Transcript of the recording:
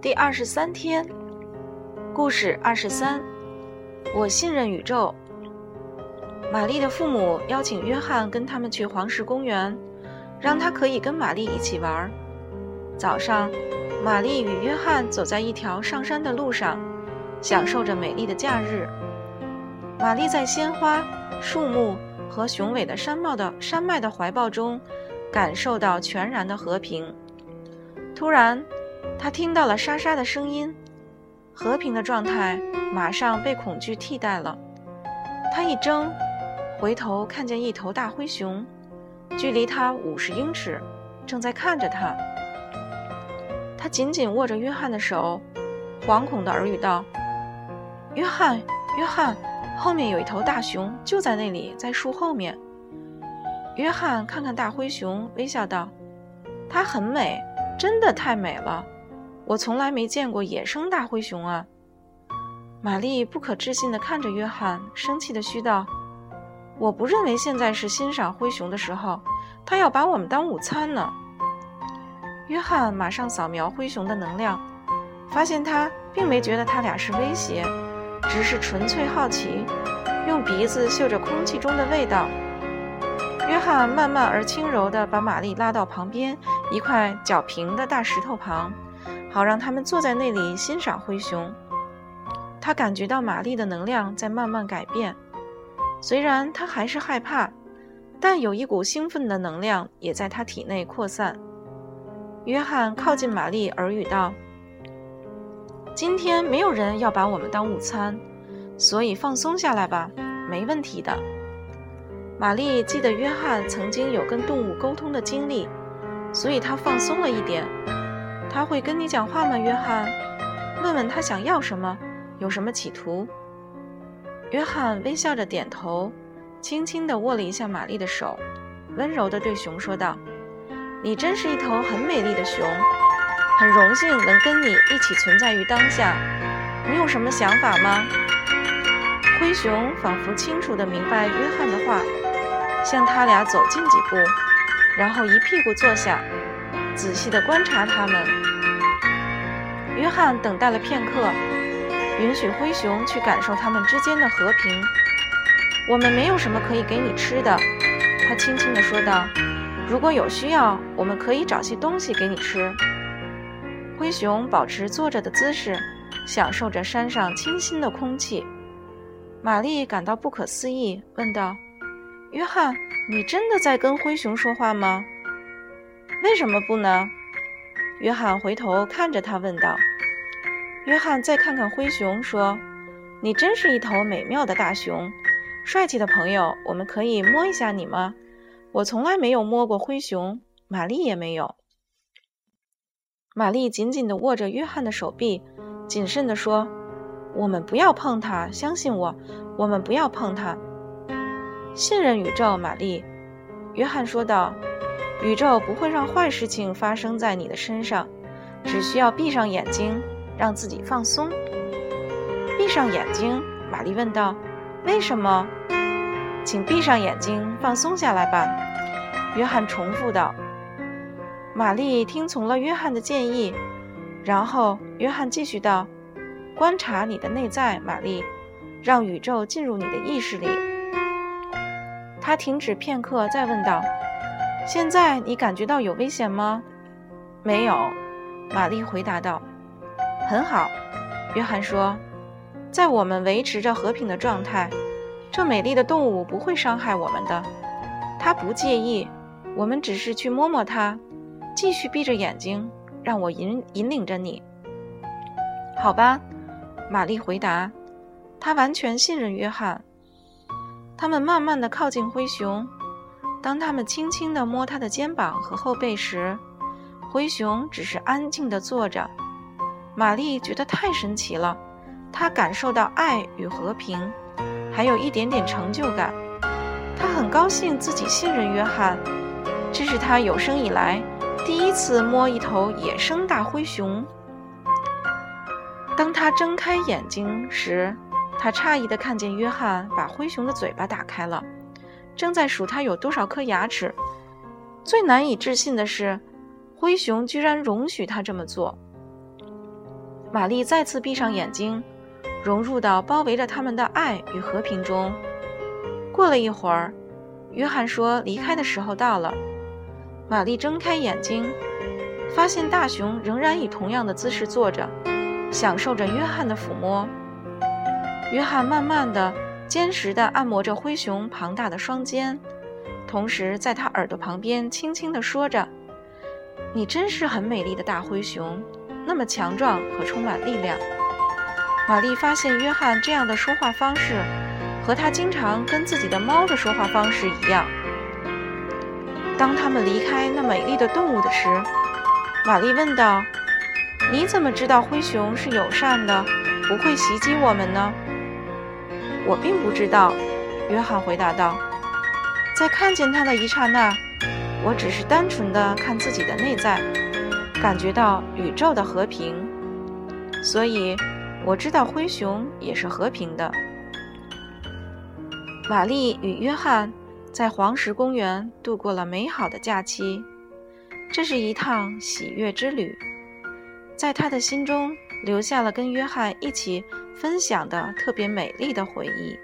第二十三天，故事二十三，我信任宇宙。玛丽的父母邀请约翰跟他们去黄石公园，让他可以跟玛丽一起玩。早上，玛丽与约翰走在一条上山的路上，享受着美丽的假日。玛丽在鲜花、树木和雄伟的山脉的山脉的怀抱中，感受到全然的和平。突然，他听到了沙沙的声音，和平的状态马上被恐惧替代了。他一怔，回头看见一头大灰熊，距离他五十英尺，正在看着他。他紧紧握着约翰的手，惶恐地耳语道：“约翰，约翰，后面有一头大熊，就在那里，在树后面。”约翰看看大灰熊，微笑道：“它很美，真的太美了。我从来没见过野生大灰熊啊。”玛丽不可置信地看着约翰，生气地嘘道：“我不认为现在是欣赏灰熊的时候，他要把我们当午餐呢。”约翰马上扫描灰熊的能量，发现他并没觉得他俩是威胁，只是纯粹好奇，用鼻子嗅着空气中的味道。约翰慢慢而轻柔地把玛丽拉到旁边一块较平的大石头旁，好让他们坐在那里欣赏灰熊。他感觉到玛丽的能量在慢慢改变，虽然他还是害怕，但有一股兴奋的能量也在他体内扩散。约翰靠近玛丽，耳语道：“今天没有人要把我们当午餐，所以放松下来吧，没问题的。”玛丽记得约翰曾经有跟动物沟通的经历，所以他放松了一点。他会跟你讲话吗，约翰？问问他想要什么，有什么企图？约翰微笑着点头，轻轻地握了一下玛丽的手，温柔地对熊说道。你真是一头很美丽的熊，很荣幸能跟你一起存在于当下。你有什么想法吗？灰熊仿佛清楚地明白约翰的话，向他俩走近几步，然后一屁股坐下，仔细地观察他们。约翰等待了片刻，允许灰熊去感受他们之间的和平。我们没有什么可以给你吃的，他轻轻地说道。如果有需要，我们可以找些东西给你吃。灰熊保持坐着的姿势，享受着山上清新的空气。玛丽感到不可思议，问道：“约翰，你真的在跟灰熊说话吗？为什么不呢？”约翰回头看着他问道。约翰再看看灰熊，说：“你真是一头美妙的大熊，帅气的朋友，我们可以摸一下你吗？”我从来没有摸过灰熊，玛丽也没有。玛丽紧紧地握着约翰的手臂，谨慎地说：“我们不要碰它，相信我，我们不要碰它。信任宇宙，玛丽。”约翰说道：“宇宙不会让坏事情发生在你的身上，只需要闭上眼睛，让自己放松。”闭上眼睛，玛丽问道：“为什么？”请闭上眼睛，放松下来吧。”约翰重复道。玛丽听从了约翰的建议，然后约翰继续道：“观察你的内在，玛丽，让宇宙进入你的意识里。”他停止片刻，再问道：“现在你感觉到有危险吗？”“没有。”玛丽回答道。“很好。”约翰说，“在我们维持着和平的状态。”这美丽的动物不会伤害我们的，它不介意。我们只是去摸摸它。继续闭着眼睛，让我引引领着你。好吧，玛丽回答。她完全信任约翰。他们慢慢地靠近灰熊。当他们轻轻地摸它的肩膀和后背时，灰熊只是安静地坐着。玛丽觉得太神奇了，她感受到爱与和平。还有一点点成就感，他很高兴自己信任约翰，这是他有生以来第一次摸一头野生大灰熊。当他睁开眼睛时，他诧异地看见约翰把灰熊的嘴巴打开了，正在数它有多少颗牙齿。最难以置信的是，灰熊居然容许他这么做。玛丽再次闭上眼睛，融入到包围着他们的爱与和平中。过了一会儿，约翰说：“离开的时候到了。”玛丽睁开眼睛，发现大熊仍然以同样的姿势坐着，享受着约翰的抚摸。约翰慢慢的、坚实的按摩着灰熊庞大的双肩，同时在他耳朵旁边轻轻地说着：“你真是很美丽的大灰熊。”那么强壮和充满力量。玛丽发现约翰这样的说话方式，和他经常跟自己的猫的说话方式一样。当他们离开那美丽的动物的时，玛丽问道：“你怎么知道灰熊是友善的，不会袭击我们呢？”“我并不知道。”约翰回答道。“在看见它的一刹那，我只是单纯的看自己的内在。”感觉到宇宙的和平，所以我知道灰熊也是和平的。玛丽与约翰在黄石公园度过了美好的假期，这是一趟喜悦之旅，在他的心中留下了跟约翰一起分享的特别美丽的回忆。